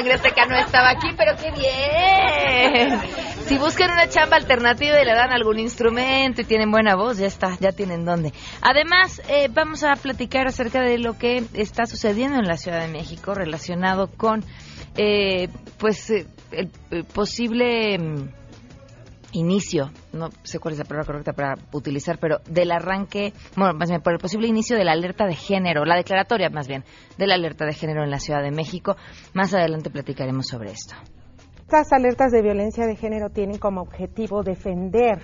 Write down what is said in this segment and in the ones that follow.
Sangre Azteca no estaba aquí, pero qué bien. Si buscan una chamba alternativa y le dan algún instrumento y tienen buena voz, ya está, ya tienen dónde. Además, eh, vamos a platicar acerca de lo que está sucediendo en la Ciudad de México relacionado con, eh, pues, eh, el, el posible mm, inicio, no sé cuál es la palabra correcta para utilizar, pero del arranque, bueno, más bien por el posible inicio de la alerta de género, la declaratoria más bien, de la alerta de género en la Ciudad de México. Más adelante platicaremos sobre esto. Estas alertas de violencia de género tienen como objetivo defender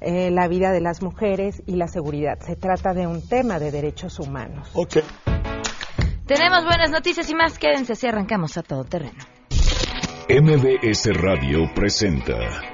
eh, la vida de las mujeres y la seguridad. Se trata de un tema de derechos humanos. Ok. Tenemos buenas noticias y más. Quédense así arrancamos a todo terreno. MBS Radio presenta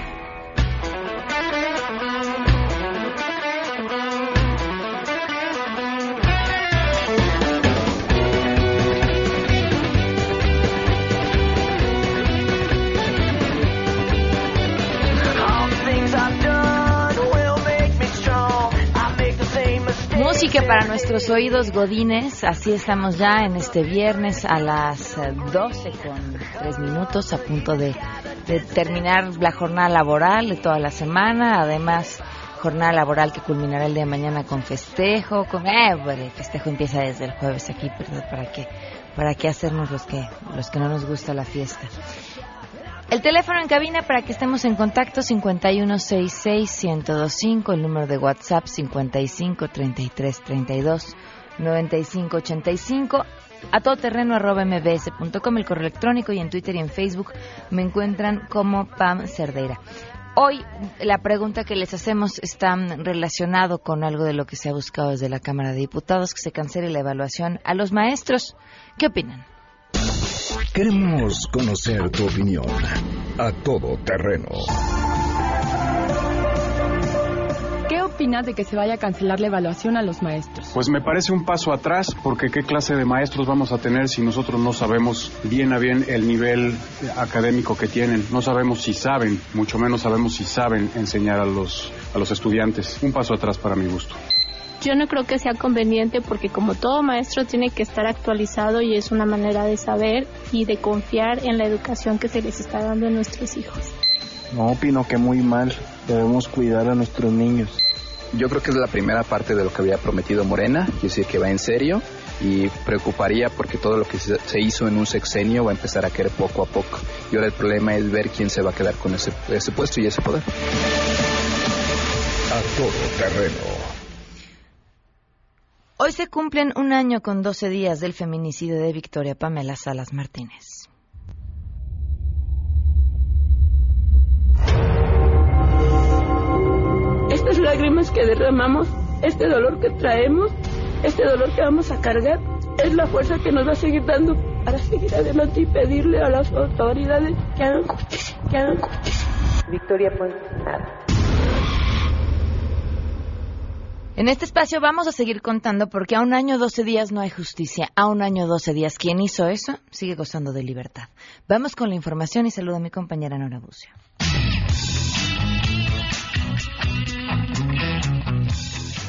Para nuestros oídos godines, así estamos ya en este viernes a las eh, 12 con 3 minutos a punto de, terminar la jornada laboral de toda la semana, además jornada laboral que culminará el día de mañana con festejo, con eh, el festejo empieza desde el jueves aquí, ¿verdad? ¿Para qué? ¿Para qué hacernos los que los que no nos gusta la fiesta? El teléfono en cabina para que estemos en contacto 5166-1025, el número de WhatsApp 553332-9585, a todoterreno arroba mbs.com, el correo electrónico y en Twitter y en Facebook me encuentran como Pam Cerdeira. Hoy la pregunta que les hacemos está relacionado con algo de lo que se ha buscado desde la Cámara de Diputados, que se cancele la evaluación a los maestros. ¿Qué opinan? Queremos conocer tu opinión. A Todo Terreno. ¿Qué opinas de que se vaya a cancelar la evaluación a los maestros? Pues me parece un paso atrás, porque qué clase de maestros vamos a tener si nosotros no sabemos bien a bien el nivel académico que tienen, no sabemos si saben, mucho menos sabemos si saben enseñar a los, a los estudiantes. Un paso atrás para mi gusto. Yo no creo que sea conveniente porque como todo maestro tiene que estar actualizado y es una manera de saber y de confiar en la educación que se les está dando a nuestros hijos. No, opino que muy mal. Debemos cuidar a nuestros niños. Yo creo que es la primera parte de lo que había prometido Morena, es decir, que va en serio y preocuparía porque todo lo que se se hizo en un sexenio va a empezar a caer poco a poco. Y ahora el problema es ver quién se va a quedar con ese, ese puesto y ese poder. A Todo Terreno. Hoy se cumplen un año con 12 días del feminicidio de Victoria Pamela Salas Martínez. Estas lágrimas que derramamos, este dolor que traemos, este dolor que vamos a cargar, es la fuerza que nos va a seguir dando para seguir adelante y pedirle a las autoridades que hagan justicia, que hagan justicia. Victoria nada. En este espacio vamos a seguir contando porque a un año 12 días no hay justicia. A un año 12 días, quien hizo eso sigue gozando de libertad. Vamos con la información y saludo a mi compañera Nora Bucio.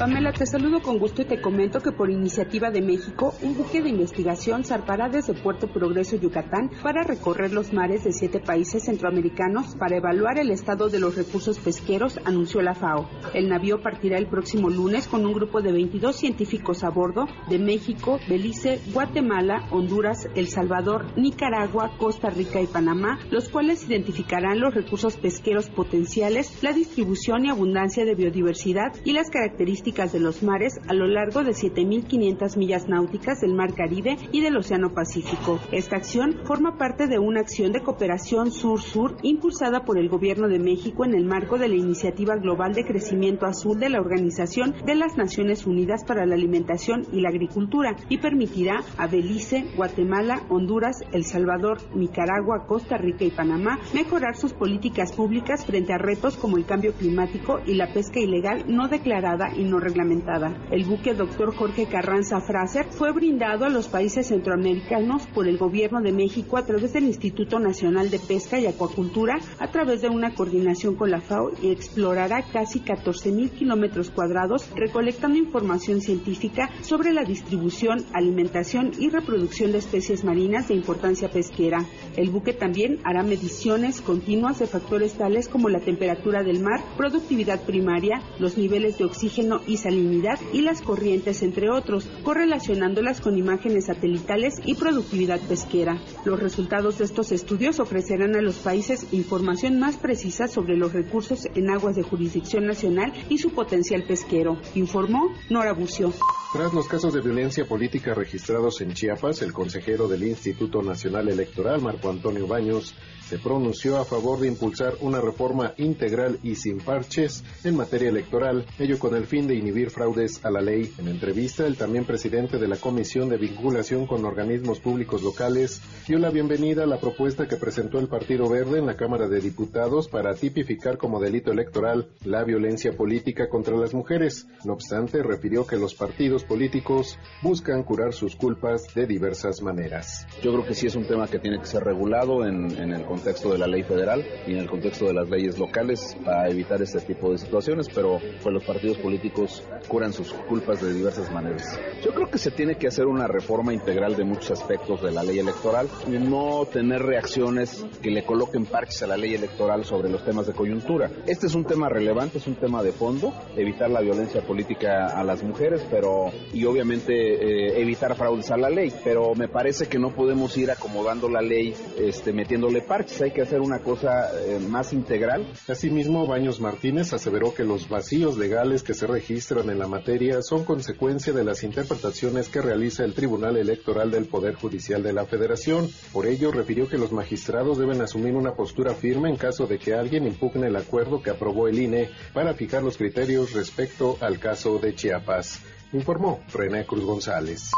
Pamela, te saludo con gusto y te comento que por iniciativa de México, un buque de investigación zarpará desde Puerto Progreso, Yucatán, para recorrer los mares de siete países centroamericanos para evaluar el estado de los recursos pesqueros, anunció la FAO. El navío partirá el próximo lunes con un grupo de 22 científicos a bordo de México, Belice, Guatemala, Honduras, El Salvador, Nicaragua, Costa Rica y Panamá, los cuales identificarán los recursos pesqueros potenciales, la distribución y abundancia de biodiversidad y las características de los mares a lo largo de 7.500 millas náuticas del Mar Caribe y del Océano Pacífico. Esta acción forma parte de una acción de cooperación sur-sur impulsada por el Gobierno de México en el marco de la Iniciativa Global de Crecimiento Azul de la Organización de las Naciones Unidas para la Alimentación y la Agricultura y permitirá a Belice, Guatemala, Honduras, El Salvador, Nicaragua, Costa Rica y Panamá mejorar sus políticas públicas frente a retos como el cambio climático y la pesca ilegal no declarada y no reglamentada. El buque Dr. Jorge Carranza Fraser fue brindado a los países centroamericanos por el Gobierno de México a través del Instituto Nacional de Pesca y Acuacultura a través de una coordinación con la FAO y explorará casi 14 mil kilómetros cuadrados recolectando información científica sobre la distribución, alimentación y reproducción de especies marinas de importancia pesquera. El buque también hará mediciones continuas de factores tales como la temperatura del mar, productividad primaria, los niveles de oxígeno y salinidad y las corrientes, entre otros, correlacionándolas con imágenes satelitales y productividad pesquera. Los resultados de estos estudios ofrecerán a los países información más precisa sobre los recursos en aguas de jurisdicción nacional y su potencial pesquero, informó Nora Bucio. Tras los casos de violencia política registrados en Chiapas, el consejero del Instituto Nacional Electoral, Marco Antonio Baños, se pronunció a favor de impulsar una reforma integral y sin parches en materia electoral, ello con el fin de inhibir fraudes a la ley. En entrevista, el también presidente de la Comisión de Vinculación con Organismos Públicos Locales dio la bienvenida a la propuesta que presentó el Partido Verde en la Cámara de Diputados para tipificar como delito electoral la violencia política contra las mujeres. No obstante, refirió que los partidos políticos buscan curar sus culpas de diversas maneras. Yo creo que sí es un tema que tiene que ser regulado en, el contexto de la ley federal y en el contexto de las leyes locales para evitar este tipo de situaciones, pero pues los partidos políticos curan sus culpas de diversas maneras. Yo creo que se tiene que hacer una reforma integral de muchos aspectos de la ley electoral y no tener reacciones que le coloquen parches a la ley electoral sobre los temas de coyuntura. Este es un tema relevante, es un tema de fondo, evitar la violencia política a las mujeres, pero y obviamente eh, evitar fraudes a la ley, pero me parece que no podemos ir acomodando la ley este, metiéndole parches hay que hacer una cosa eh, más integral. Asimismo, Baños Martínez aseveró que los vacíos legales que se registran en la materia son consecuencia de las interpretaciones que realiza el Tribunal Electoral del Poder Judicial de la Federación. Por ello, refirió que los magistrados deben asumir una postura firme en caso de que alguien impugne el acuerdo que aprobó el INE para fijar los criterios respecto al caso de Chiapas. Informó René Cruz González.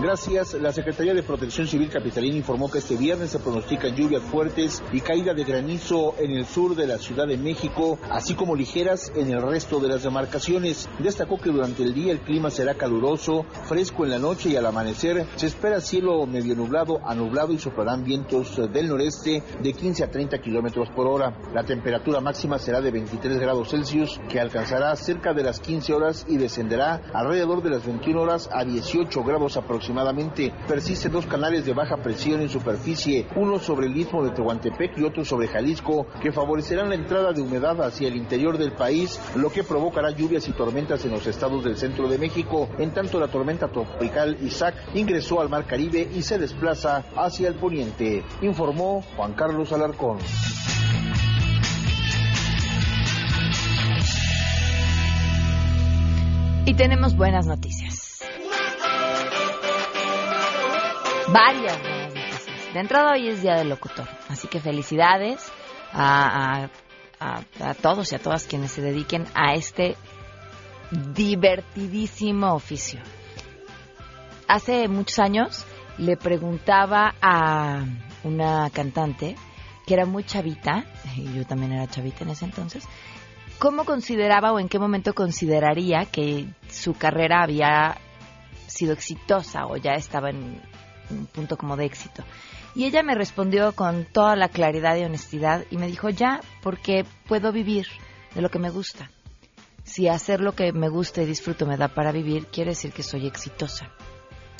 Gracias. La Secretaría de Protección Civil Capitalina informó que este viernes se pronostican lluvias fuertes y caída de granizo en el sur de la Ciudad de México, así como ligeras en el resto de las demarcaciones. Destacó que durante el día el clima será caluroso, fresco en la noche y al amanecer se espera cielo medio nublado a nublado y soplarán vientos del noreste de 15 a 30 kilómetros por hora. La temperatura máxima será de 23 grados Celsius, que alcanzará cerca de las 15 horas y descenderá alrededor de las 21 horas a 18 grados aproximadamente. Persisten dos canales de baja presión en superficie, uno sobre el istmo de Tehuantepec y otro sobre Jalisco, que favorecerán la entrada de humedad hacia el interior del país, lo que provocará lluvias y tormentas en los estados del centro de México. En tanto, la tormenta tropical Isaac ingresó al Mar Caribe y se desplaza hacia el poniente, informó Juan Carlos Alarcón. Y tenemos buenas noticias. varias buenas noticias. De entrada hoy es Día del Locutor, así que felicidades a, a, todos y a todas quienes se dediquen a este divertidísimo oficio. Hace muchos años le preguntaba a una cantante que era muy chavita, y yo también era chavita en ese entonces, cómo consideraba o en qué momento consideraría que su carrera había sido exitosa o ya estaba en un punto como de éxito. Y ella me respondió con toda la claridad y honestidad y me dijo, ya, porque puedo vivir de lo que me gusta. Si hacer lo que me gusta y disfruto me da para vivir, quiere decir que soy exitosa.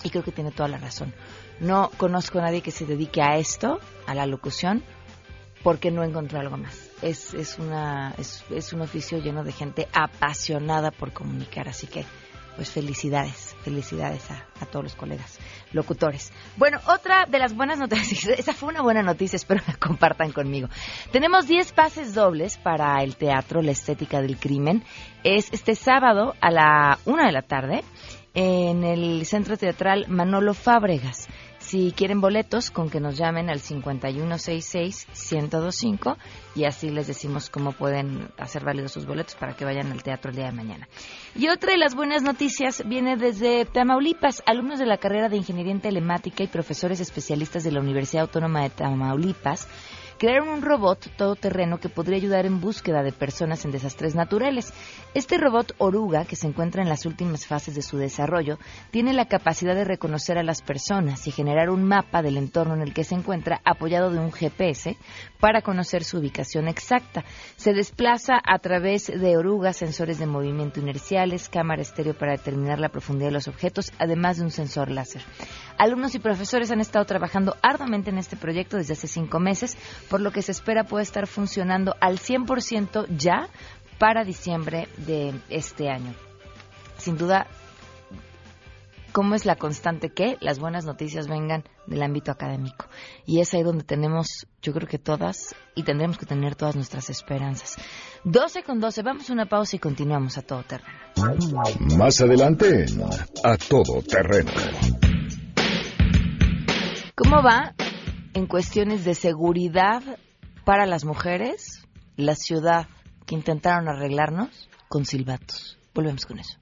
Y creo que tiene toda la razón. No conozco a nadie que se dedique a esto, a la locución, porque no encontró algo más. Es, es, una, es, un oficio lleno de gente apasionada por comunicar, así que pues felicidades, felicidades a, a, todos los colegas locutores. Bueno, otra de las buenas noticias, esa fue una buena noticia, espero la compartan conmigo. Tenemos 10 pases dobles para el teatro La Estética del Crimen. Es este sábado a la una de la tarde en el Centro Teatral Manolo Fábregas. Si quieren boletos, con que nos llamen al 5166-1025 y así les decimos cómo pueden hacer válidos sus boletos para que vayan al teatro el día de mañana. Y otra de las buenas noticias viene desde Tamaulipas. Alumnos de la carrera de Ingeniería en Telemática y profesores especialistas de la Universidad Autónoma de Tamaulipas crearon un robot todoterreno que podría ayudar en búsqueda de personas en desastres naturales. Este robot oruga, que se encuentra en las últimas fases de su desarrollo, tiene la capacidad de reconocer a las personas y generar un mapa del entorno en el que se encuentra apoyado de un GPS para conocer su ubicación exacta. Se desplaza a través de orugas, sensores de movimiento inerciales, cámara estéreo para determinar la profundidad de los objetos, además de un sensor láser. Alumnos y profesores han estado trabajando arduamente en este proyecto desde hace cinco meses, por lo que se espera puede estar funcionando al 100% ya para diciembre de este año. Sin duda, ¿cómo es la constante que las buenas noticias vengan del ámbito académico? Y es ahí donde tenemos, yo creo que todas, y tendremos que tener todas nuestras esperanzas. 12 con 12, vamos a una pausa y continuamos a todo terreno. Más adelante, a todo terreno. ¿Cómo va en cuestiones de seguridad para las mujeres la ciudad que intentaron arreglarnos con silbatos? Volvemos con eso.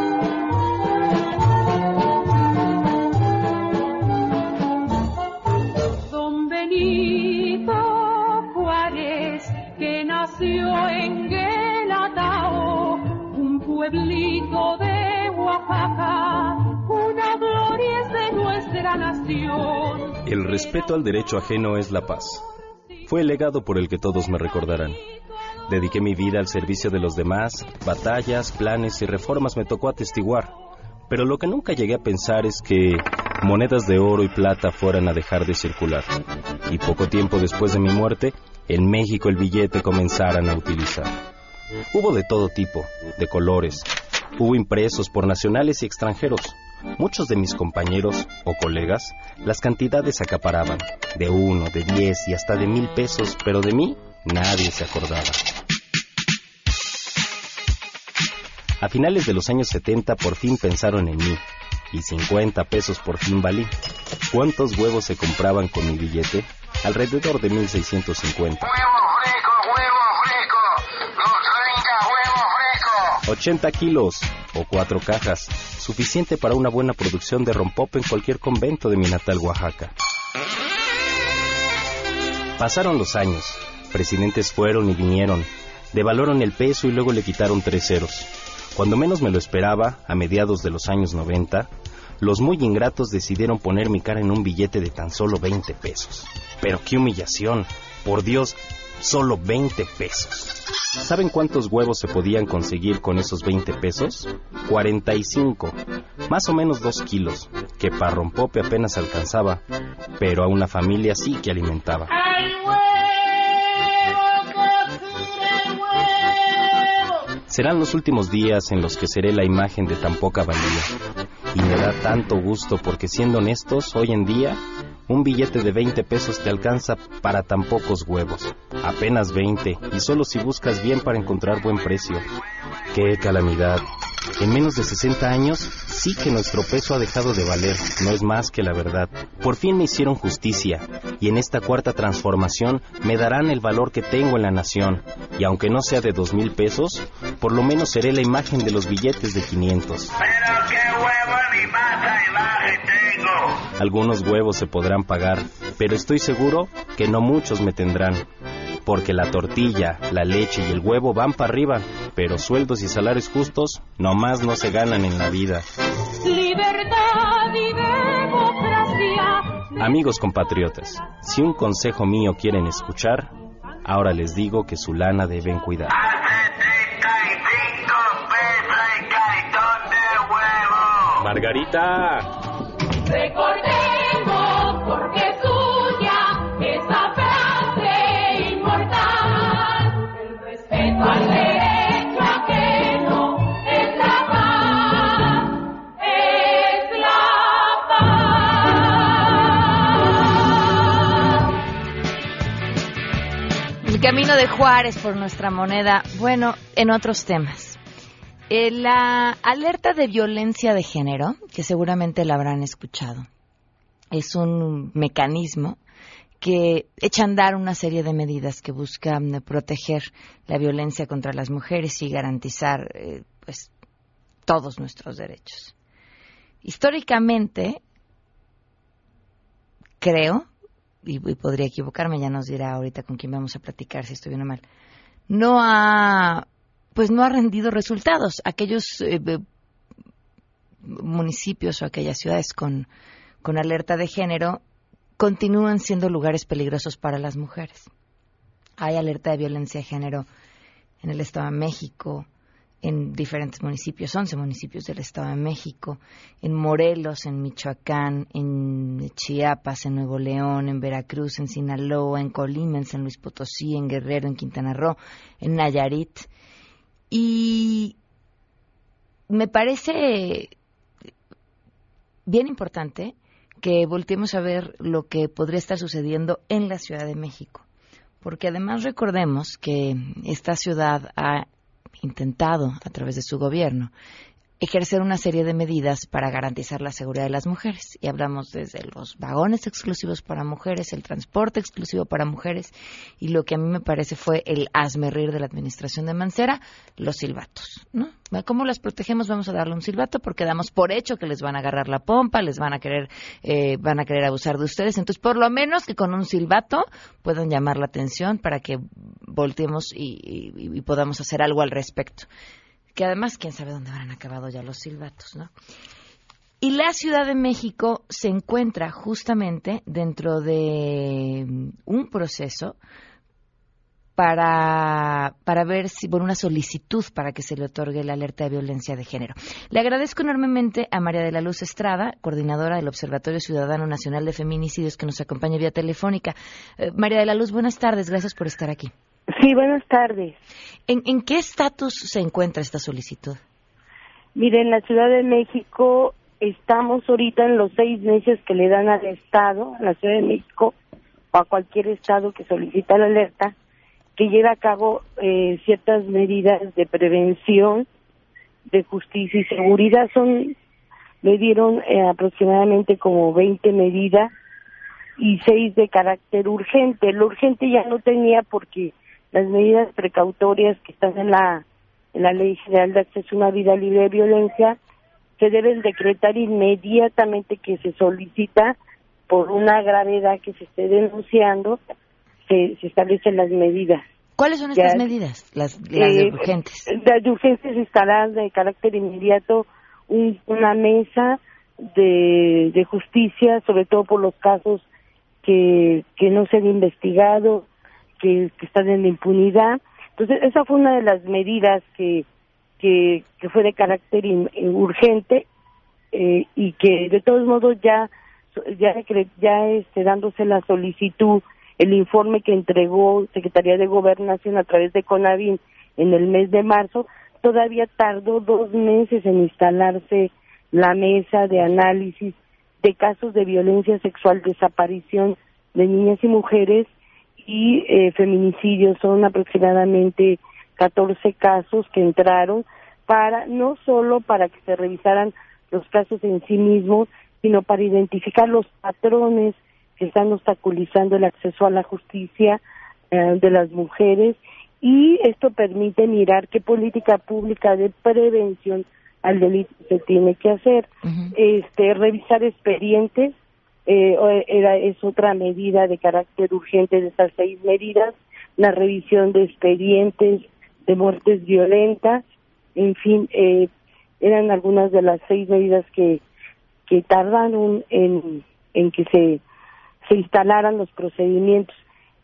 Una gloria es de nuestra nación. El respeto al derecho ajeno es la paz. Fue el legado por el que todos me recordarán. Dediqué mi vida al servicio de los demás, batallas, planes y reformas me tocó atestiguar. Pero lo que nunca llegué a pensar es que monedas de oro y plata fueran a dejar de circular. Y poco tiempo después de mi muerte, en México el billete comenzaran a utilizar. Hubo de todo tipo, de colores. Hubo impresos por nacionales y extranjeros. Muchos de mis compañeros o colegas las cantidades acaparaban, de uno, de diez y hasta de mil pesos, pero de mí nadie se acordaba. A finales de los años 70 por fin pensaron en mí, y 50 pesos por fin valí. ¿Cuántos huevos se compraban con mi billete? Alrededor de 1650. 80 kilos o cuatro cajas, suficiente para una buena producción de rompope en cualquier convento de mi natal Oaxaca. Pasaron los años, presidentes fueron y vinieron, devaloraron el peso y luego le quitaron tres ceros. Cuando menos me lo esperaba, a mediados de los años 90, los muy ingratos decidieron poner mi cara en un billete de tan solo 20 pesos. Pero qué humillación, por Dios, solo 20 pesos. ¿Saben cuántos huevos se podían conseguir con esos 20 pesos? 45, más o menos 2 kilos, que para rompope apenas alcanzaba, pero a una familia sí que alimentaba. Serán los últimos días en los que seré la imagen de tan poca valía. Y me da tanto gusto porque siendo honestos, hoy en día, un billete de 20 pesos te alcanza para tan pocos huevos. Apenas 20, y solo si buscas bien para encontrar buen precio. ¡Qué calamidad! En menos de 60 años, sí que nuestro peso ha dejado de valer, no es más que la verdad. Por fin me hicieron justicia, y en esta cuarta transformación me darán el valor que tengo en la nación, y aunque no sea de dos mil pesos, por lo menos seré la imagen de los billetes de 500. Algunos huevos se podrán pagar, pero estoy seguro que no muchos me tendrán. Porque la tortilla, la leche y el huevo van para arriba, pero sueldos y salarios justos nomás no se ganan en la vida. Libertad y democracia. Amigos compatriotas, si un consejo mío quieren escuchar, ahora les digo que su lana deben cuidar. Margarita. Camino de Juárez por nuestra moneda. Bueno, en otros temas. Eh, la alerta de violencia de género, que seguramente la habrán escuchado, es un mecanismo que echa a andar una serie de medidas que buscan eh, proteger la violencia contra las mujeres y garantizar eh, pues todos nuestros derechos. Históricamente, creo, y, y, podría equivocarme, ya nos dirá ahorita con quién vamos a platicar si estoy bien o mal, no ha, pues no ha rendido resultados. Aquellos eh, municipios o aquellas ciudades con, con alerta de género continúan siendo lugares peligrosos para las mujeres. Hay alerta de violencia de género en el Estado de México, en diferentes municipios, 11 municipios del Estado de México, en Morelos, en Michoacán, en Chiapas, en Nuevo León, en Veracruz, en Sinaloa, en Colima, en San Luis Potosí, en Guerrero, en Quintana Roo, en Nayarit. Y me parece bien importante que volteemos a ver lo que podría estar sucediendo en la Ciudad de México. Porque además recordemos que esta ciudad ha intentado, a través de su gobierno, ejercer una serie de medidas para garantizar la seguridad de las mujeres. Y hablamos desde los vagones exclusivos para mujeres, el transporte exclusivo para mujeres y lo que a mí me parece fue el asmerrir de la administración de Mancera, los silbatos. ¿no? ¿Cómo las protegemos? Vamos a darle un silbato porque damos por hecho que les van a agarrar la pompa, les van a querer, eh, van a querer abusar de ustedes. Entonces, por lo menos que con un silbato puedan llamar la atención para que volteemos y, y, y podamos hacer algo al respecto que además quién sabe dónde habrán acabado ya los silbatos, ¿no? Y la Ciudad de México se encuentra justamente dentro de mm, un proceso para, para ver si, por una solicitud para que se le otorgue la alerta de violencia de género. Le agradezco enormemente a María de la Luz Estrada, coordinadora del Observatorio Ciudadano Nacional de Feminicidios, que nos acompaña vía telefónica. Eh, María de la Luz, buenas tardes, gracias por estar aquí. Sí, buenas tardes. ¿En, en qué estatus se encuentra esta solicitud? Mire, en la Ciudad de México estamos ahorita en los seis meses que le dan al Estado, a la Ciudad de México o a cualquier Estado que solicita la alerta, que lleva a cabo eh, ciertas medidas de prevención, de justicia y seguridad. Son, le dieron eh, aproximadamente como 20 medidas y seis de carácter urgente. Lo urgente ya no tenía porque las medidas precautorias que están en la, en la Ley General de Acceso a una Vida Libre de Violencia se deben decretar inmediatamente que se solicita por una gravedad que se esté denunciando, se, se establecen las medidas. ¿Cuáles son estas Ya- medidas? Las, las de Eh, urgentes. Las de urgentes instalar de carácter inmediato un- una mesa de, de justicia, sobre todo por los casos que, que no se han investigado, que, están en impunidad. Entonces, esa fue una de las medidas que, que, que fue de carácter eh, urgente eh, y que de todos modos ya ya ya este dándose la solicitud el informe que entregó Secretaría de Gobernación a través de CONAVIN en el mes de marzo todavía tardó dos meses en instalarse la mesa de análisis de casos de violencia sexual desaparición de niñas y mujeres y eh, feminicidios. Son aproximadamente 14 casos que entraron para no solo para que se revisaran los casos en sí mismos, sino para identificar los patrones que están obstaculizando el acceso a la justicia eh, de las mujeres. Y esto permite mirar qué política pública de prevención al delito se tiene que hacer. Este revisar expedientes eh, o- era es otra medida de carácter urgente de estas seis medidas, la revisión de expedientes de muertes violentas, en fin, eh, eran algunas de las seis medidas que, que tardaron en, en que se, se instalaran los procedimientos.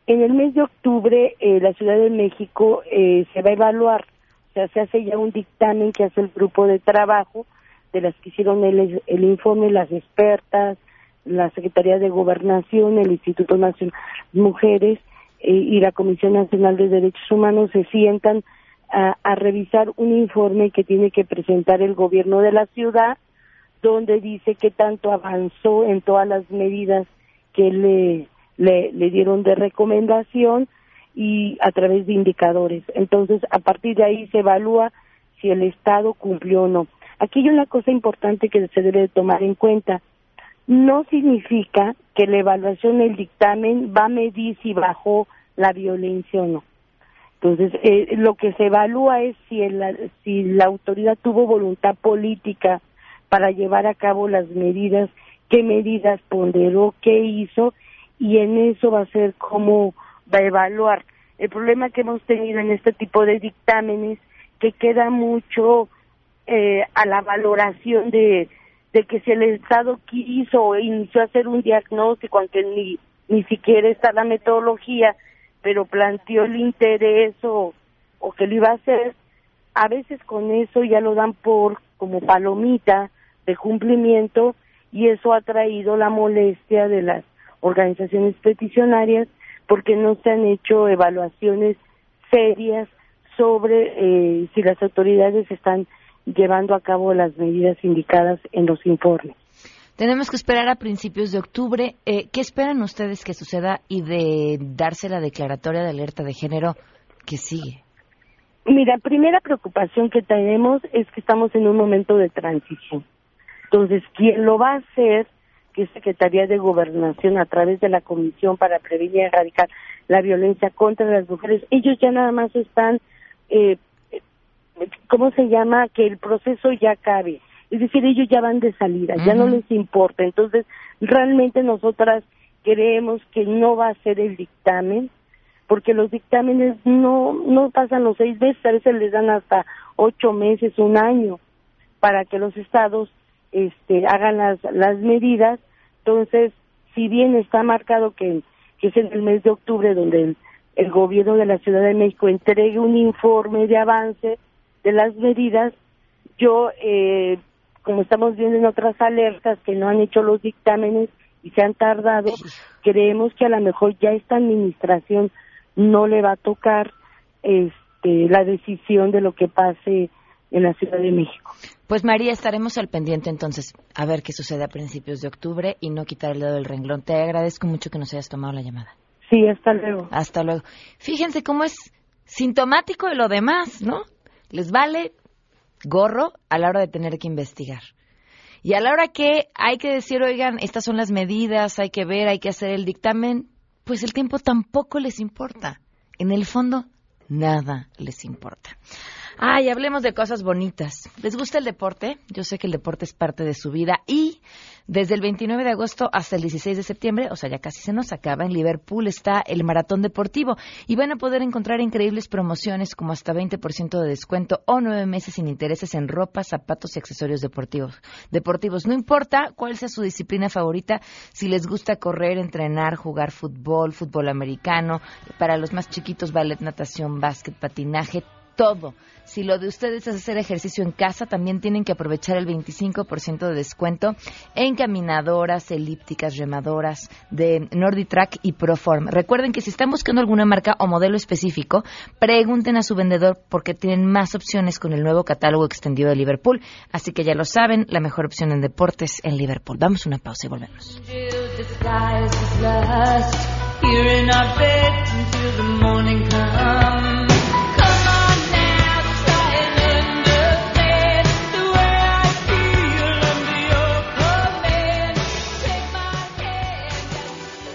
En el mes de octubre, eh, la Ciudad de México eh, se va a evaluar, o sea, se hace ya un dictamen que hace el grupo de trabajo de las que hicieron el, el informe, las expertas, la Secretaría de Gobernación, el Instituto Nacional de Mujeres eh, y la Comisión Nacional de Derechos Humanos se sientan a, revisar un informe que tiene que presentar el gobierno de la ciudad, donde dice que tanto avanzó en todas las medidas que le, le, dieron de recomendación y a través de indicadores. Entonces, a partir de ahí se evalúa si el Estado cumplió o no. Aquí hay una cosa importante que se debe de tomar en cuenta. No significa que la evaluación del dictamen va a medir si bajó la violencia o no. Entonces, eh, lo que se evalúa es si, el, si la autoridad tuvo voluntad política para llevar a cabo las medidas, qué medidas ponderó, qué hizo, y en eso va a ser cómo va a evaluar. El problema que hemos tenido en este tipo de dictámenes, que queda mucho eh, a la valoración de, de que si el Estado quiso o inició a hacer un diagnóstico, aunque ni, ni siquiera está la metodología, pero planteó el interés o, o que lo iba a hacer, a veces con eso ya lo dan por como palomita de cumplimiento y eso ha traído la molestia de las organizaciones peticionarias porque no se han hecho evaluaciones serias sobre eh, si las autoridades están llevando a cabo las medidas indicadas en los informes. Tenemos que esperar a principios de octubre. Eh, ¿Qué esperan ustedes que suceda y de darse la declaratoria de alerta de género que sigue? Mira, primera preocupación que tenemos es que estamos en un momento de transición. Entonces, quien lo va a hacer, que es Secretaría de Gobernación a través de la Comisión para Prevenir y Erradicar la Violencia contra las Mujeres, ellos ya nada más están, eh, ¿cómo se llama? Que el proceso ya cabe es decir, ellos ya van de salida, ya no les importa. Entonces, realmente nosotras creemos que no va a ser el dictamen, porque los dictámenes no, no pasan los seis meses, a veces les dan hasta ocho meses, un año, para que los estados este, hagan las, las medidas. Entonces, si bien está marcado que, que es en el mes de octubre donde el, el gobierno de la Ciudad de México entregue un informe de avance de las medidas, yo eh, como estamos viendo en otras alertas que no han hecho los dictámenes y se han tardado, creemos que a lo mejor ya esta administración no le va a tocar este, la decisión de lo que pase en la Ciudad de México. Pues María, estaremos al pendiente entonces a ver qué sucede a principios de octubre y no quitar el dedo del renglón. Te agradezco mucho que nos hayas tomado la llamada. Sí, hasta luego. Hasta luego. Fíjense cómo es sintomático de lo demás, ¿no? Les vale gorro a la hora de tener que investigar. Y a la hora que hay que decir, oigan, estas son las medidas, hay que ver, hay que hacer el dictamen, pues el tiempo tampoco les importa. En el fondo, nada les importa. Ay, hablemos de cosas bonitas. ¿Les gusta el deporte? Yo sé que el deporte es parte de su vida y desde el 29 de agosto hasta el 16 de septiembre, o sea, ya casi se nos acaba, en Liverpool está el maratón deportivo y van a poder encontrar increíbles promociones como hasta 20% de descuento o nueve meses sin intereses en ropa, zapatos y accesorios deportivos. Deportivos, no importa cuál sea su disciplina favorita, si les gusta correr, entrenar, jugar fútbol, fútbol americano, para los más chiquitos ballet, natación, básquet, patinaje, todo. Si lo de ustedes es hacer ejercicio en casa, también tienen que aprovechar el 25% de descuento en caminadoras, elípticas, remadoras de NordiTrack y Proform. Recuerden que si están buscando alguna marca o modelo específico, pregunten a su vendedor porque tienen más opciones con el nuevo catálogo extendido de Liverpool. Así que ya lo saben, la mejor opción en deportes en Liverpool. Vamos a una pausa y volvemos.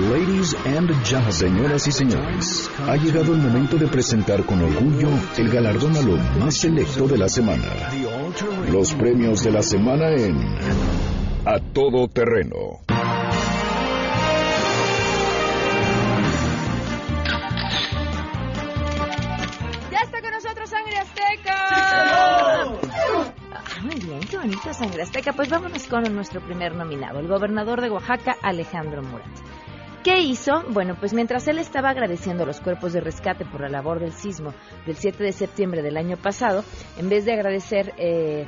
Ladies and gentlemen, señoras y señores, ha llegado el momento de presentar con orgullo el galardón a lo más selecto de la semana. Los premios de la semana en A Todo Terreno. Ya está con nosotros Sangre Azteca. Ah, muy bien, qué bonito Sangre Azteca. Pues vámonos con nuestro primer nominado, el gobernador de Oaxaca, Alejandro Murat. ¿Qué hizo? Bueno, pues mientras él estaba agradeciendo a los cuerpos de rescate por la labor del sismo del 7 de septiembre del año pasado, en vez de agradecer eh,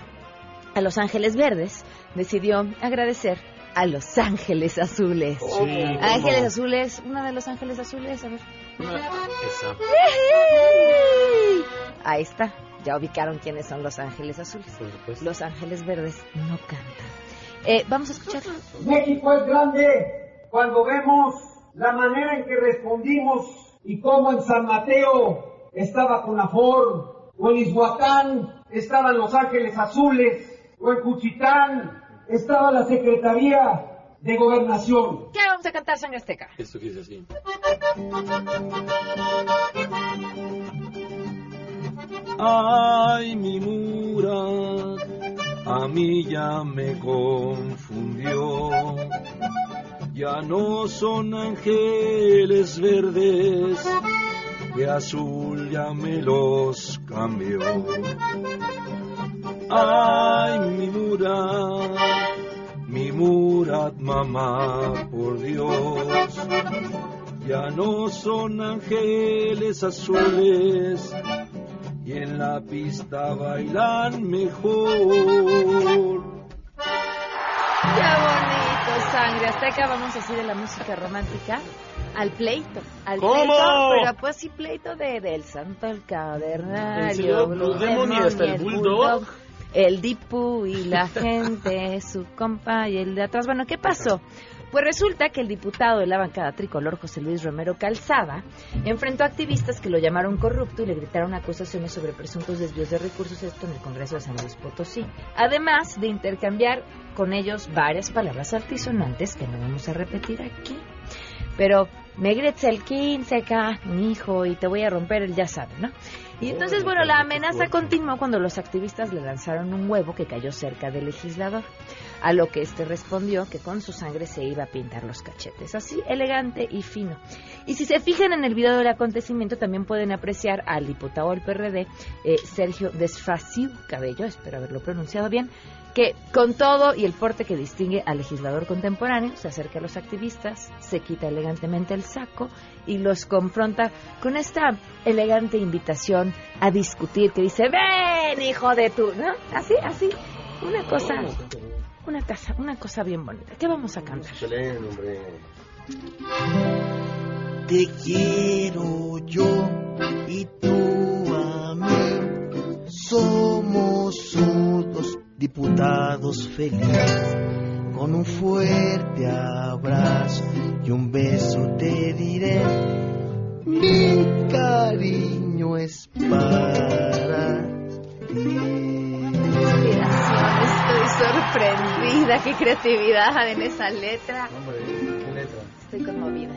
a Los Ángeles Verdes, decidió agradecer a Los Ángeles Azules. Sí, Ángeles. Azules, una de Los Ángeles Azules, a ver. Esa. Ahí está. Ya ubicaron quiénes son Los Ángeles Azules. Los Ángeles Verdes no cantan. Eh, vamos a escuchar. México es grande cuando vemos la manera en que respondimos y cómo en San Mateo estaba Conafor, o en Izhuacán estaban Los Ángeles Azules, o en Cuchitán estaba la Secretaría de Gobernación. ¿Qué vamos a cantar, Sangre Azteca? Esto que dice así. Ay, mi Murat, a mí ya me confundió. Ya no son ángeles verdes, de azul ya me los cambió. Ay, mi Murat, mi Murat, mamá, por Dios. Ya no son ángeles azules y en la pista bailan mejor. Sangre Azteca. Vamos así de la música romántica al pleito. Al ¿Cómo? pleito, pero pues sí, pleito de, del Santo, el ¿En Cavernario, serio? Blue Demon y hasta el Bulldog. el Dipu y la gente, su compa y el de atrás. Bueno, ¿qué pasó? Pues resulta que el diputado de la bancada tricolor, José Luis Romero Calzada, enfrentó a activistas que lo llamaron corrupto y le gritaron acusaciones sobre presuntos desvíos de recursos, esto en el Congreso de San Luis Potosí. Además de intercambiar con ellos varias palabras altisonantes que no vamos a repetir aquí. Pero me grites el 15K, mi hijo, y te voy a romper el ya sabe, ¿no? Y entonces, bueno, la amenaza continuó cuando los activistas le lanzaron un huevo que cayó cerca del legislador, a lo que este respondió que con su sangre se iba a pintar los cachetes, así elegante y fino. Y si se fijan en el video del acontecimiento, también pueden apreciar al diputado del PRD, eh, Sergio Desfaciu Cabello, espero haberlo pronunciado bien, que con todo y el porte que distingue al legislador contemporáneo, se acerca a los activistas, se quita elegantemente el saco y los confronta con esta elegante invitación a discutir que dice, ven hijo de ¿no? Así, así, una cosa, una cosa, una cosa bien bonita. ¿Qué vamos a cantar? Excelente, hombre. Te quiero yo y tú a mí. Somos todos diputados felices. Con un fuerte abrazo y un beso te diré. Mi cariño es para estoy sorprendida, qué creatividad en esa letra. ¿Qué letra? Estoy conmovida.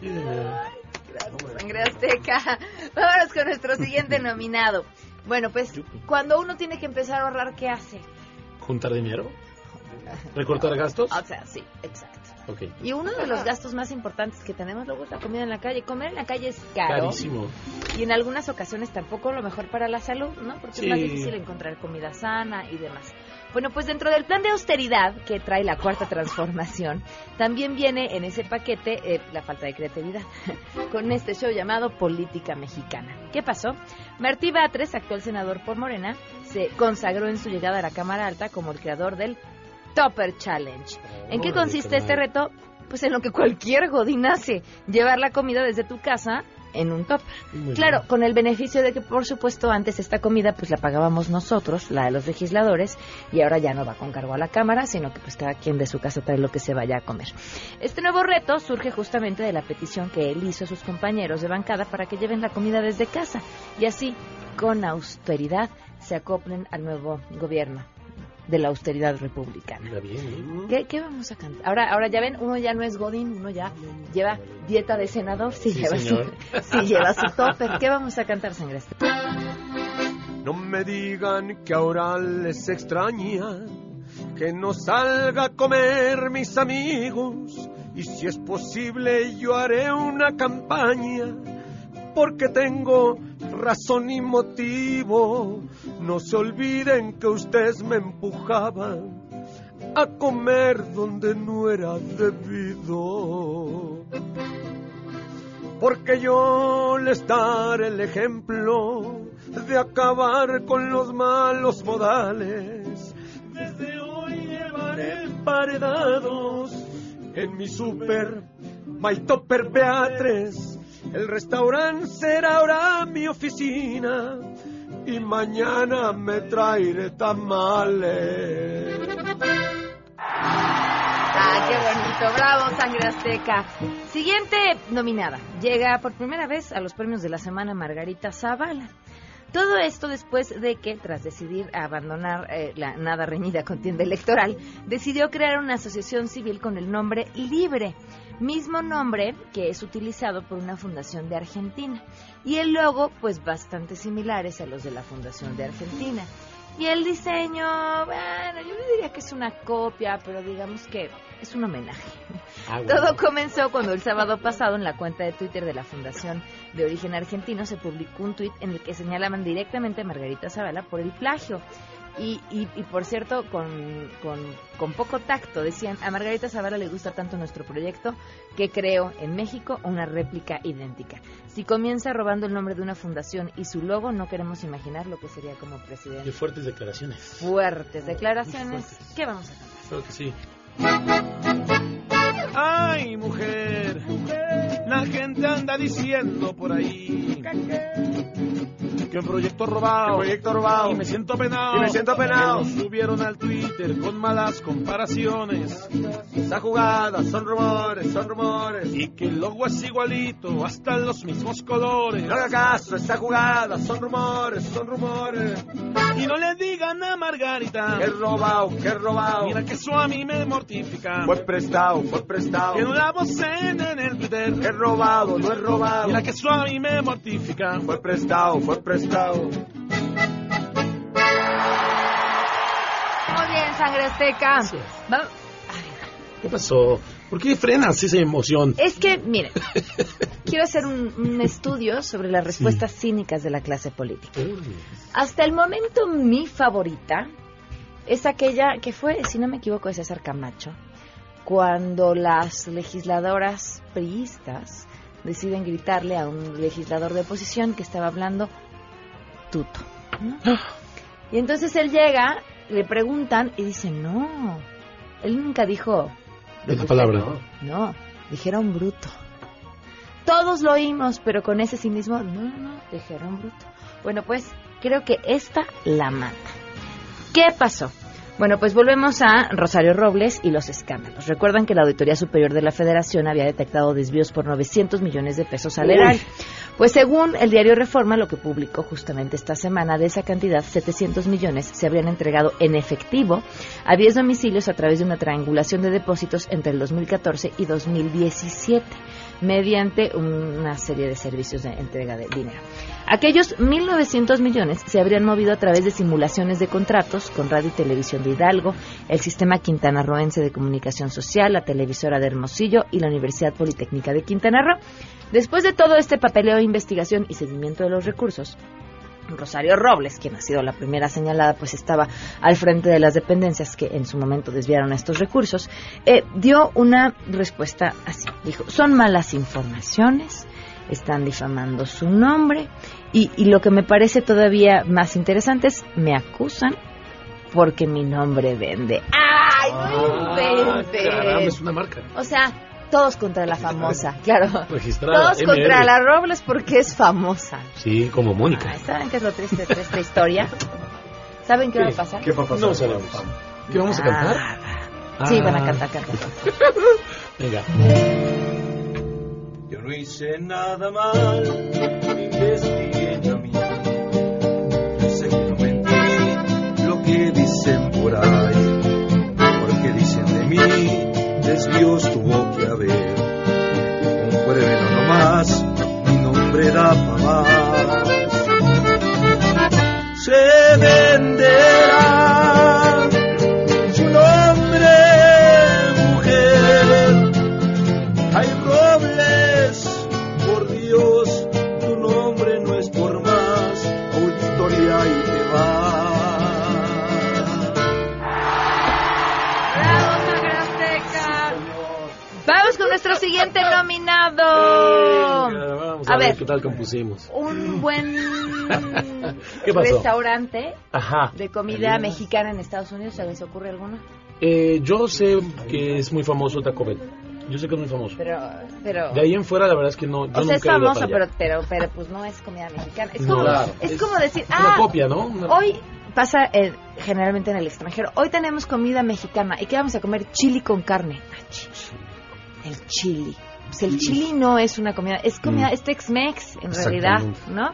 Gracias, Sangre Azteca. Vámonos con nuestro siguiente nominado. Bueno, pues cuando uno tiene que empezar a ahorrar, ¿qué hace? ¿Juntar dinero? ¿Recortar gastos? O sea, sí, exacto. Y uno de los gastos más importantes que tenemos luego es la comida en la calle. Comer en la calle es caro. Carísimo. Y en algunas ocasiones tampoco lo mejor para la salud, ¿no? Porque Sí. es más difícil encontrar comida sana y demás. Bueno, pues dentro del plan de austeridad que trae la cuarta transformación, también viene en ese paquete eh, la falta de creatividad, con este show llamado Política Mexicana. ¿Qué pasó? Martí Batres, actual senador por Morena, se consagró en su llegada a la Cámara Alta como el creador del Topper Challenge. ¿En qué consiste este reto? Pues en lo que cualquier godín hace, llevar la comida desde tu casa en un topper. Muy Claro, bien. con el beneficio de que, por supuesto, antes esta comida pues la pagábamos nosotros, la de los legisladores, y ahora ya no va con cargo a la Cámara, sino que pues cada quien de su casa trae lo que se vaya a comer. Este nuevo reto surge justamente de la petición que él hizo a sus compañeros de bancada para que lleven la comida desde casa y así, con austeridad, se acoplen al nuevo gobierno de la austeridad republicana. Bien, ¿eh? ¿Qué, qué vamos a cantar? Ahora, ahora ya ven, uno ya no es Godín, uno ya lleva dieta de senador, sí, Sí, lleva, señor. Su, sí lleva su topper. ¿Qué vamos a cantar, sangre? No me digan que ahora les extraña que no salga a comer mis amigos y si es posible yo haré una campaña porque tengo razón y motivo. No se olviden que ustedes me empujaban a comer donde no era debido. Porque yo les daré el ejemplo de acabar con los malos modales. Desde hoy llevaré emparedados en mi super My Topper. El restaurante será ahora mi oficina y mañana me traeré tamales. Ah, qué bonito. Bravo, Sangre Azteca. Siguiente nominada. Llega por primera vez a los premios de la semana Margarita Zavala. Todo esto después de que, tras decidir abandonar eh, la nada reñida contienda electoral, decidió crear una asociación civil con el nombre Libre, mismo nombre que es utilizado por una fundación de Argentina. Y el logo, pues bastante similares a los de la Fundación de Argentina. Y el diseño, bueno, yo no diría que es una copia, pero digamos que es un homenaje. Ah, bueno. Todo comenzó cuando el sábado pasado en la cuenta de Twitter de la Fundación de Origen Argentino se publicó un tuit en el que señalaban directamente a Margarita Zavala por el plagio. Y, y, y por cierto, con, con, con poco tacto, decían, a Margarita Zavala le gusta tanto nuestro proyecto que creó en México una réplica idéntica. Si comienza robando el nombre de una fundación y su logo, no queremos imaginar lo que sería como Qué presidente. fuertes declaraciones. Fuertes declaraciones. fuertes. ¿Qué vamos a hacer? Creo que sí. Ay, mujer, la gente anda diciendo por ahí que un proyecto robado, proyecto robado. y me siento penado, Y me siento penado. Que subieron al Twitter con malas comparaciones Esa jugada son rumores, son rumores. y que el logo es igualito, hasta los mismos colores. No haga caso, esa jugada son rumores, son rumores. Y no le digan a Margarita Que robado, que robado. Mira que eso a mí me mortifica. Fue prestado, fue prestado. Que la vocen en el Twitter. Es robado, no es robado. Mira que a mí me mortifica. Fue prestado, fue prestado. Muy bien, Sangre Azteca. ¿Qué pasó? ¿Por qué frenas esa emoción? Es que, mire, quiero hacer un, un estudio sobre las respuestas cínicas de la clase política. Hasta el momento, mi favorita es aquella que fue, si no me equivoco, de César Camacho, cuando las legisladoras priistas deciden gritarle a un legislador de oposición que estaba hablando tuto. ¿no? Y entonces él llega, le preguntan y dice, no, él nunca dijo... Esa palabra, usted- No, dijeron bruto. Todos lo oímos, pero con ese cinismo, no, no, no, dijeron bruto. Bueno, pues creo que esta la mata. ¿Qué pasó? Bueno, pues volvemos a Rosario Robles y los escándalos. Recuerdan que la Auditoría Superior de la Federación había detectado desvíos por 900 millones de pesos al erario. Pues según el diario Reforma, lo que publicó justamente esta semana, de esa cantidad, 700 millones se habrían entregado en efectivo a 10 domicilios a través de una triangulación de depósitos entre el 2014 y 2017 mediante una serie de servicios de entrega de dinero. Aquellos 1.900 millones se habrían movido a través de simulaciones de contratos con Radio y Televisión de Hidalgo, el Sistema Quintana Roense de Comunicación Social, la Televisora de Hermosillo y la Universidad Politécnica de Quintana Roo. Después de todo este papeleo de investigación y seguimiento de los recursos, Rosario Robles, quien ha sido la primera señalada, pues estaba al frente de las dependencias que en su momento desviaron estos recursos, eh, dio una respuesta así. Dijo, son malas informaciones, están difamando su nombre y, y lo que me parece todavía más interesante es, me acusan porque mi nombre vende. ¡Ay, no inventes! Ah, caramba, es una marca. O sea, todos contra la famosa, claro. Registrada, Todos contra la Robles porque es famosa. Sí, como Mónica. ¿Saben qué es lo triste de esta historia? ¿Saben qué, va a pasar? ¿Qué va a pasar? No sabemos. ¿Qué vamos a cantar? Sí, van a Ah. cantar, cantar. Venga. Yo no hice nada mal, compusimos. Un buen restaurante Ajá. de comida mexicana en Estados Unidos. ¿Se les ocurre alguno? Eh, yo sé que es muy famoso Taco Bell. Yo sé que es muy famoso. Pero, pero... De ahí en fuera, la verdad es que no. Yo o sea, nunca es famoso, pero, pero, pero pues no es comida mexicana. Es No, como, claro. es Es como decir, una ah, copia, ¿no? Una- hoy pasa eh, generalmente en el extranjero, hoy tenemos comida mexicana, ¿y qué vamos a comer? Chili con carne. Ah, chi- El chili. Pues el chili no es una comida, es comida, Mm. es Tex-Mex en realidad. ¿no?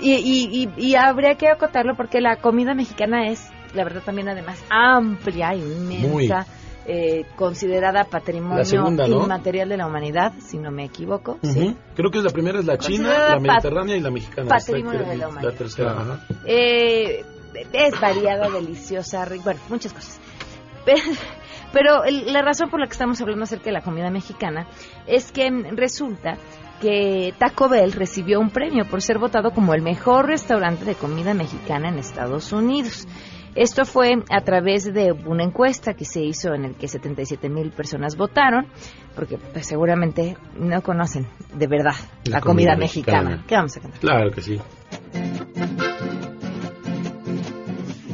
Y, y, y, y habría que acotarlo porque la comida mexicana es, la verdad, también además amplia, inmensa, eh, considerada patrimonio La segunda, ¿no? inmaterial de la humanidad, si no me equivoco. Sí. Creo que la primera es la china, la mediterránea y la mexicana. patrimonio Esta- de la humanidad. La tercera, ajá. Eh, es variada, deliciosa, bueno, muchas cosas. Pero, pero el- la razón por la que estamos hablando acerca de la comida mexicana es que resulta que Taco Bell recibió un premio por ser votado como el mejor restaurante de comida mexicana en Estados Unidos. Esto fue a través de una encuesta que se hizo en el que 77 mil personas votaron, porque pues, seguramente no conocen de verdad la, La comida, comida mexicana. mexicana. ¿Qué vamos a cantar? Claro que sí.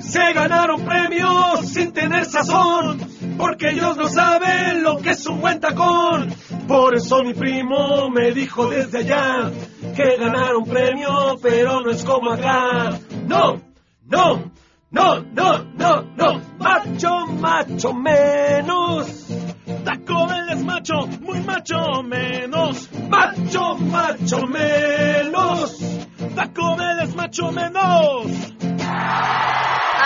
Se ganaron premios sin tener sazón, porque ellos no saben lo que es un buen tacón. Por eso mi primo me dijo desde allá que ganaron premio, pero no es como acá. No, no, no, no, no, no, macho, macho menos. Taco Bell es macho, muy macho menos. Macho, macho menos. Taco Bell es macho menos.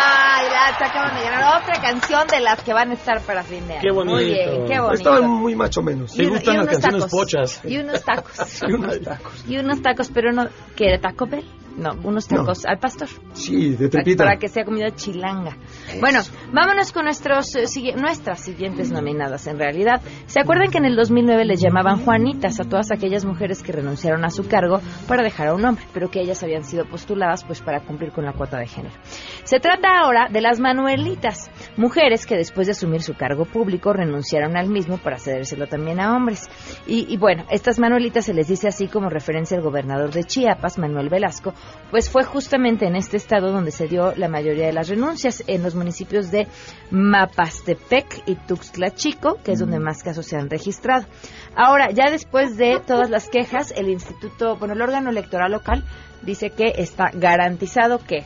Ay, la se acaban de ganar otra canción de las que van a estar para fin de año. Qué bonito. Muy bien, qué bonito. Estaban muy macho menos. Y Me gustan las unos canciones tacos. pochas. Y unos tacos. Y unos tacos. Y unos tacos, pero no, ¿qué Taco Bell? No, unos tacos al pastor. Sí, de tripita. para que sea comida chilanga. Bueno, vámonos con nuestros eh, sigui- nuestras siguientes nominadas. En realidad, ¿se acuerdan que en el 2009 les llamaban Juanitas a todas aquellas mujeres que renunciaron a su cargo para dejar a un hombre, pero que ellas habían sido postuladas pues para cumplir con la cuota de género? Se trata ahora de las Manuelitas, mujeres que después de asumir su cargo público renunciaron al mismo para cedérselo también a hombres. Y, y bueno, estas Manuelitas se les dice así como referencia al gobernador de Chiapas, Manuel Velasco, pues fue justamente en este estado donde se dio la mayoría de las renuncias, en los municipios de Mapastepec y Tuxtla Chico, que es donde más casos se han registrado. Ahora, ya después de todas las quejas, el instituto, bueno, el órgano electoral local dice que está garantizado que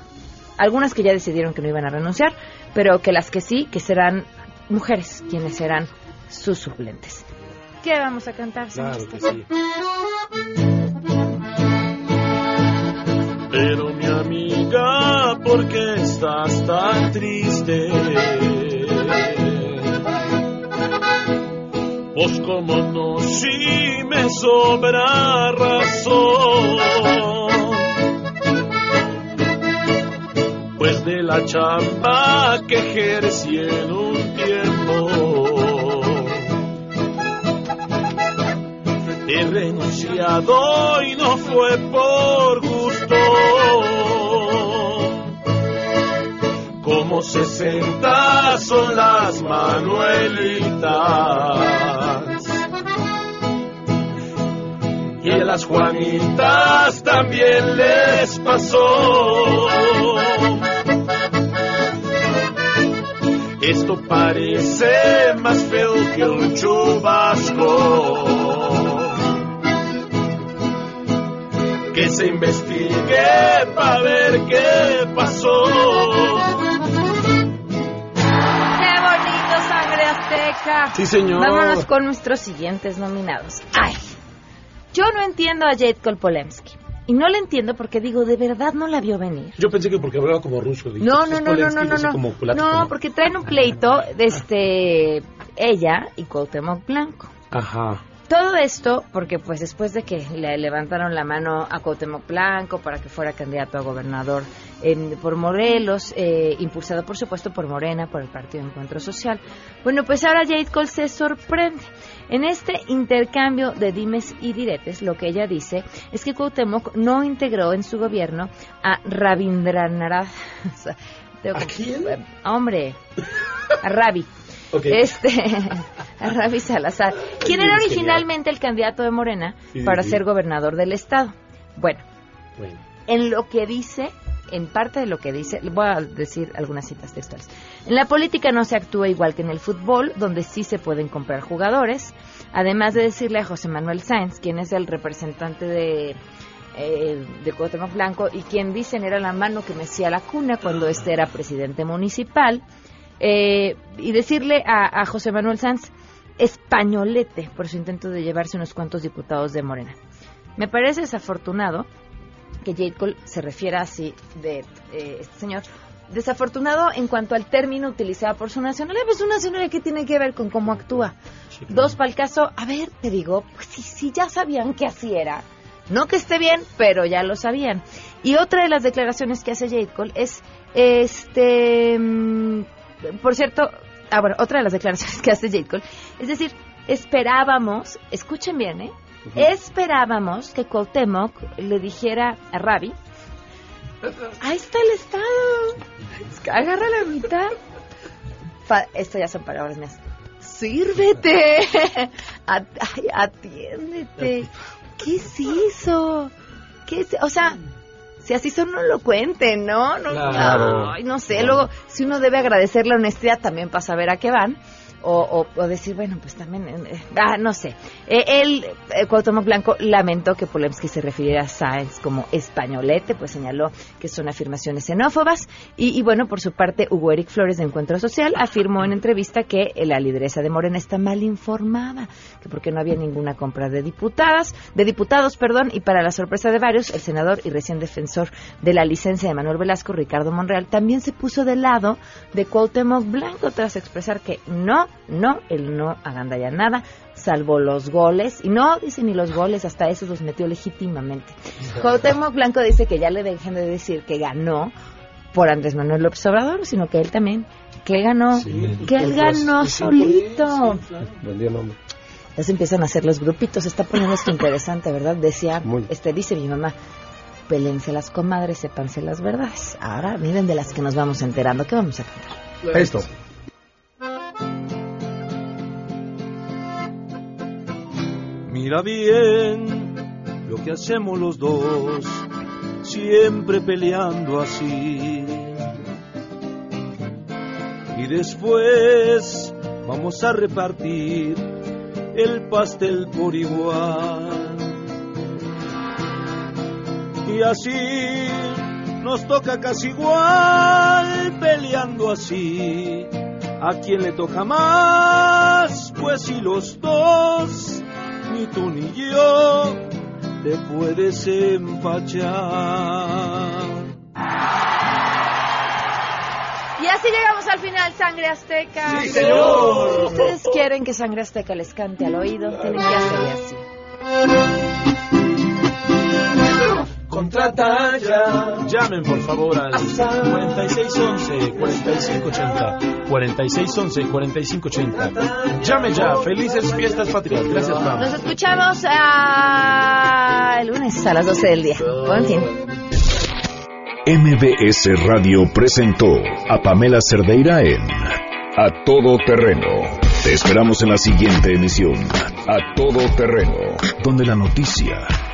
algunas que ya decidieron que no iban a renunciar, pero que las que sí, que serán mujeres quienes serán sus suplentes. ¿Qué vamos a cantar? señor Claro que Esteban? sí. Pero mi amiga, ¿por qué estás tan triste? Pues como no, si me sobra razón. Pues de la chamba que ejercí en un tiempo. He renunciado y no fue por gusto. Como sesenta son las Manuelitas. Y a las Juanitas también les pasó. Esto parece más feo que un chubasco. Que se investigue para ver qué pasó. Sí, señor. Vámonos con nuestros siguientes nominados. ¡Ay! Yo no entiendo a Jade Kolpolemsky. Y no le entiendo porque digo, de verdad no la vio venir. Yo pensé que porque hablaba como ruso. dije, No, pues, no, no, no, no, no, no. como No, ¿no? porque traen un pleito de este ella y Cuauhtémoc Blanco. Ajá. Todo esto porque pues después de que le levantaron la mano a Cuauhtémoc Blanco para que fuera candidato a gobernador en- por Morelos, eh, impulsado por supuesto por Morena, por el Partido Encuentro Social. Bueno, pues ahora Jade Cole se sorprende. En este intercambio de dimes y diretes, lo que ella dice es que Cuauhtémoc no integró en su gobierno a Rabindranath. o sea, tengo que- Hombre, a Rabi. Ok. Este, a Rabi Salazar, quien era originalmente el candidato de Morena sí, para sí. ser gobernador del estado. Bueno, Bueno. en lo que dice en parte de lo que dice, voy a decir algunas citas textuales. En la política no se actúa igual que en el fútbol, donde sí se pueden comprar jugadores. Además de decirle a José Manuel Sáenz, quien es el representante de eh, de Cuauhtémoc Blanco y quien dicen era la mano que mecía la cuna cuando este era presidente municipal eh, y decirle a, a José Manuel Sanz españolete por su intento de llevarse unos cuantos diputados de Morena. Me parece desafortunado que Jade Cole se refiera así de eh, este señor. Desafortunado en cuanto al término utilizado por su nacionalidad. Pues una nacionalidad que tiene que ver con cómo actúa. Dos para el caso. A ver, te digo, pues si, si ya sabían que así era. No que esté bien, pero ya lo sabían. Y otra de las declaraciones que hace Jade Cole es, este, mm, por cierto, ah, bueno, otra de las declaraciones que hace Jade Cole, es decir, esperábamos, escuchen bien, ¿eh? Esperábamos que Cuauhtémoc le dijera a Ravi, ahí está el Estado, agarra la mitad. Esto ya son palabras mías. Sírvete, atiéndete. ¿Qué es eso? ¿Qué es? O sea, si así son, no lo cuenten, ¿no? no Claro. Ay, no sé. Luego, si uno debe agradecer la honestidad también para saber a qué van. O, decir, bueno, pues también, eh, ah, no sé. Eh, él, eh, Cuauhtémoc Blanco, lamentó que Polemski se refiriera a Sáenz como españolete, pues señaló que son afirmaciones xenófobas. Y, y bueno, por su parte, Hugo Eric Flores de Encuentro Social afirmó en entrevista que la lideresa de Morena está mal informada, que porque no había ninguna compra de diputadas, de diputados, perdón, y para la sorpresa de varios, el senador y recién defensor de la licencia de Manuel Velasco, Ricardo Monreal, también se puso del lado de Cuauhtémoc Blanco tras expresar que no, no, él no agandalla nada, salvo los goles, y no dice ni los goles, hasta esos los metió legítimamente. Cuauhtémoc Blanco dice que ya le dejen de decir que ganó por Andrés Manuel López Obrador, sino que él también, que ganó, que él ganó solito. Vendía nombre. Ya se empiezan a hacer los grupitos, está poniendo esto interesante, ¿verdad? Decía, Muy. este dice mi mamá, pelense las comadres, sépanse las verdades. Ahora miren de las que nos vamos enterando, ¿qué vamos a cantar? Esto. Mira bien lo que hacemos los dos, siempre peleando así. Y después vamos a repartir el pastel por igual. Y así nos toca casi igual, peleando así. ¿A quién le toca más? Pues si los dos, ni tú ni yo, te puedes empachar. Y así llegamos al final, Sangre Azteca. ¡Sí, señor! Si ustedes quieren que Sangre Azteca les cante al oído, tienen que hacerle así. Contrata ya. Llamen por favor al 4611-4580. 4611-4580. Llame ya. Felices fiestas patrias. Gracias, Pam. Nos escuchamos ah, el lunes a las 12 del día. Buen fin. MBS Radio presentó a Pamela Cerdeira en A Todo Terreno. Te esperamos en la siguiente emisión, A Todo Terreno, donde la noticia